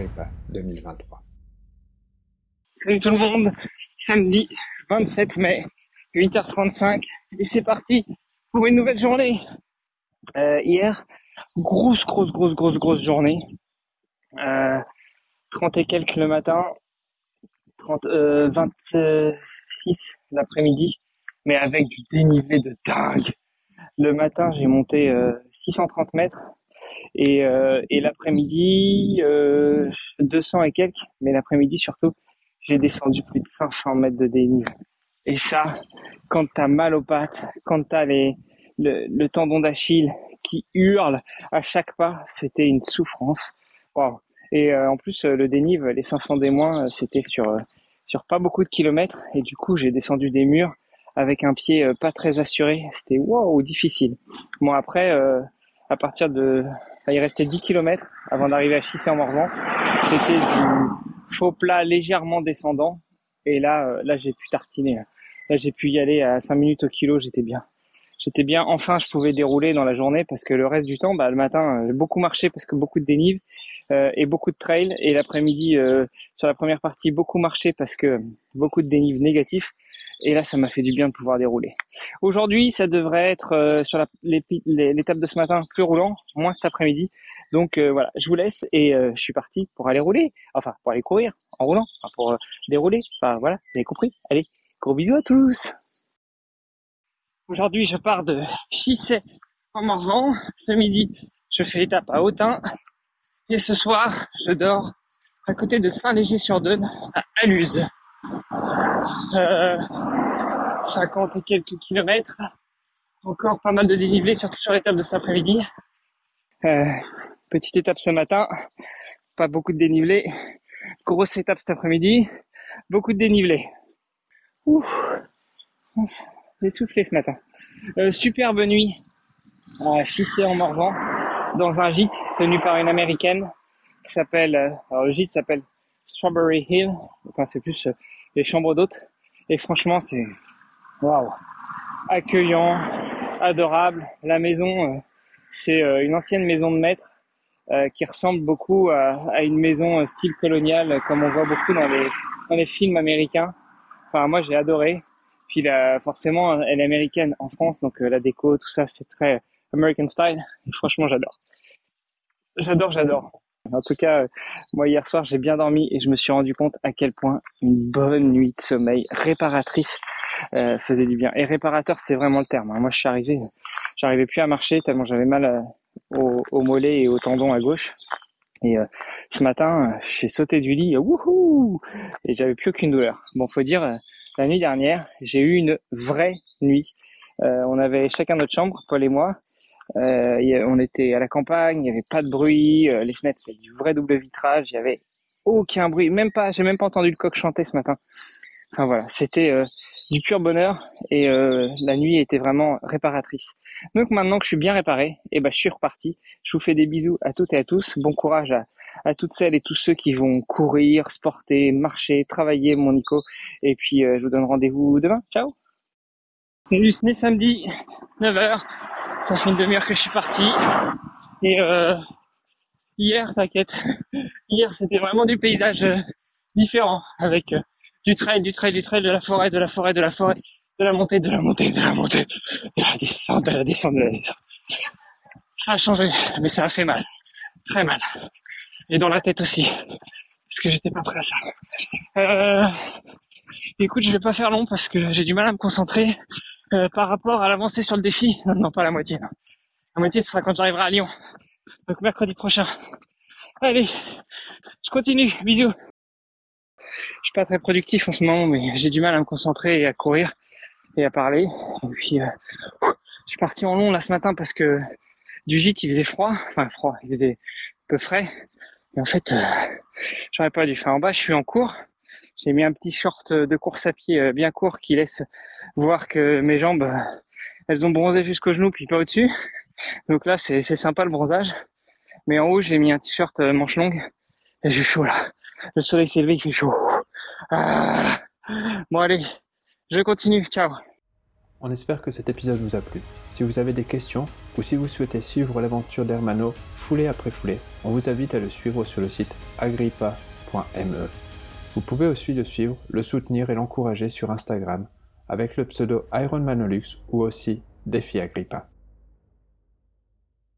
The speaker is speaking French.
Agrippa 2023. Salut tout le monde, samedi 27 mai, 8h35, et c'est parti pour une nouvelle journée. Euh, hier, grosse, grosse, grosse, grosse, grosse journée. Euh, 30 et quelques le matin, 30, euh, 26 l'après-midi, mais avec du dénivelé de dingue. Le matin, j'ai monté euh, 630 mètres et, euh, et l'après-midi, euh, 200 et quelques, mais l'après-midi surtout, j'ai descendu plus de 500 mètres de dénivelé. Et ça, quand t'as mal aux pattes, quand t'as les, le, le tendon d'Achille qui hurle à chaque pas, c'était une souffrance. Wow. Et euh, en plus, euh, le dénive, les 500 des moins, euh, c'était sur, euh, sur pas beaucoup de kilomètres. Et du coup, j'ai descendu des murs avec un pied pas très assuré. C'était wow, difficile. Bon, après, à partir de il restait 10 km avant d'arriver à Chissé en Morvan. C'était du faux plat légèrement descendant. Et là, euh, là, j'ai pu tartiner. Là, j'ai pu y aller à 5 minutes au kilo. J'étais bien. J'étais bien. Enfin, je pouvais dérouler dans la journée parce que le reste du temps, bah, le matin, euh, j'ai beaucoup marché parce que beaucoup de dénive euh, et beaucoup de trail. Et l'après-midi, sur la première partie, beaucoup marché parce que beaucoup de dénive négatif. Et là, ça m'a fait du bien de pouvoir dérouler. Aujourd'hui, ça devrait être euh, sur l'étape de ce matin plus roulant, moins cet après-midi. Donc euh, voilà, je vous laisse et euh, je suis parti pour aller rouler, enfin pour aller courir en roulant, enfin pour dérouler. Enfin voilà, vous avez compris. Allez, gros bisous à tous. Aujourd'hui, je pars de Chissé en Morvan. Ce midi, je fais étape à Autun. Et ce soir, je dors à côté de Saint-Léger-sur-Deune, à Aluse euh, 50 et quelques kilomètres. Encore pas mal de dénivelé, surtout sur l'étape de cet après-midi. Euh, petite étape ce matin, pas beaucoup de dénivelé. Grosse étape cet après-midi, beaucoup de dénivelé. Ouh, j'ai soufflé ce matin. Euh, superbe nuit à Chissé en Morvan, dans un gîte tenu par une américaine qui s'appelle, euh, alors le gîte s'appelle Strawberry Hill, enfin c'est plus euh, les chambres d'hôtes. Et franchement, c'est waouh, accueillant, adorable. La maison, euh, c'est euh, une ancienne maison de maître qui ressemble beaucoup à, une maison style colonial, comme on voit beaucoup dans les films américains. Enfin, moi, j'ai adoré. Puis forcément, elle est américaine en France, donc la déco, tout ça, c'est très American style. Et franchement, j'adore. J'adore, j'adore. En tout cas, moi hier soir j'ai bien dormi et je me suis rendu compte à quel point une bonne nuit de sommeil réparatrice euh, faisait du bien. Et réparateur, c'est vraiment le terme. Hein. Moi, je suis arrivé, j'arrivais plus à marcher tellement j'avais mal euh, au, mollet et au tendon à gauche. Et euh, ce matin, j'ai sauté du lit, wouhou, et j'avais plus aucune douleur. Bon, faut dire, la nuit dernière, j'ai eu une vraie nuit. on avait chacun notre chambre, Paul et moi, euh, on était à la campagne, il n'y avait pas de bruit, euh, les fenêtres c'est du vrai double vitrage, il y avait aucun bruit, même pas, j'ai même pas entendu le coq chanter ce matin. Enfin voilà, c'était euh, du pur bonheur et la nuit était vraiment réparatrice. Donc maintenant que je suis bien réparé, et eh ben je suis reparti. Je vous fais des bisous à toutes et à tous. Bon courage à, toutes celles et tous ceux qui vont courir, sporter, marcher, travailler, mon Nico. Et puis je vous donne rendez-vous demain. Ciao. Salut, ce samedi, 9h. Ça fait une demi-heure que je suis parti. Et euh, hier, t'inquiète, hier c'était vraiment du paysage euh, différent, avec euh, du trail, du trail, du trail, de la forêt, de la forêt, de la forêt, de la montée, de la montée, de la montée, de la descente, de la descente, de la descente. Ça a changé, mais ça a fait mal, très mal. Et dans la tête aussi, parce que j'étais pas prêt à ça. Euh, écoute, je vais pas faire long parce que j'ai du mal à me concentrer euh, par rapport à l'avancée sur le défi. Non, non, pas la moitié. La moitié, ce sera quand j'arriverai à Lyon. Donc mercredi prochain. Allez, je continue. Bisous. Je suis pas très productif en ce moment, mais j'ai du mal à me concentrer et à courir et à parler. Et puis, euh, je suis parti en long là ce matin parce que du gîte il faisait froid, enfin froid, il faisait peu frais. Et en fait, euh, j'aurais pas dû faire en bas. Je suis en cours. J'ai mis un petit short de course à pied euh, bien court qui laisse voir que mes jambes, euh, elles ont bronzé jusqu'au genou puis pas au-dessus. Donc là, c'est sympa le bronzage. Mais en haut, j'ai mis un t-shirt manche longue et j'ai chaud là. Le soleil s'est levé, il fait chaud. Ah. Bon allez, je continue. Ciao. On espère que cet épisode vous a plu. Si vous avez des questions ou si vous souhaitez suivre l'aventure d'Hermano foulée après foulée, on vous invite à le suivre sur le site agrippa.me. Vous pouvez aussi le suivre, le soutenir et l'encourager sur Instagram avec le pseudo Ironmanolux ou aussi Défi Agrippa.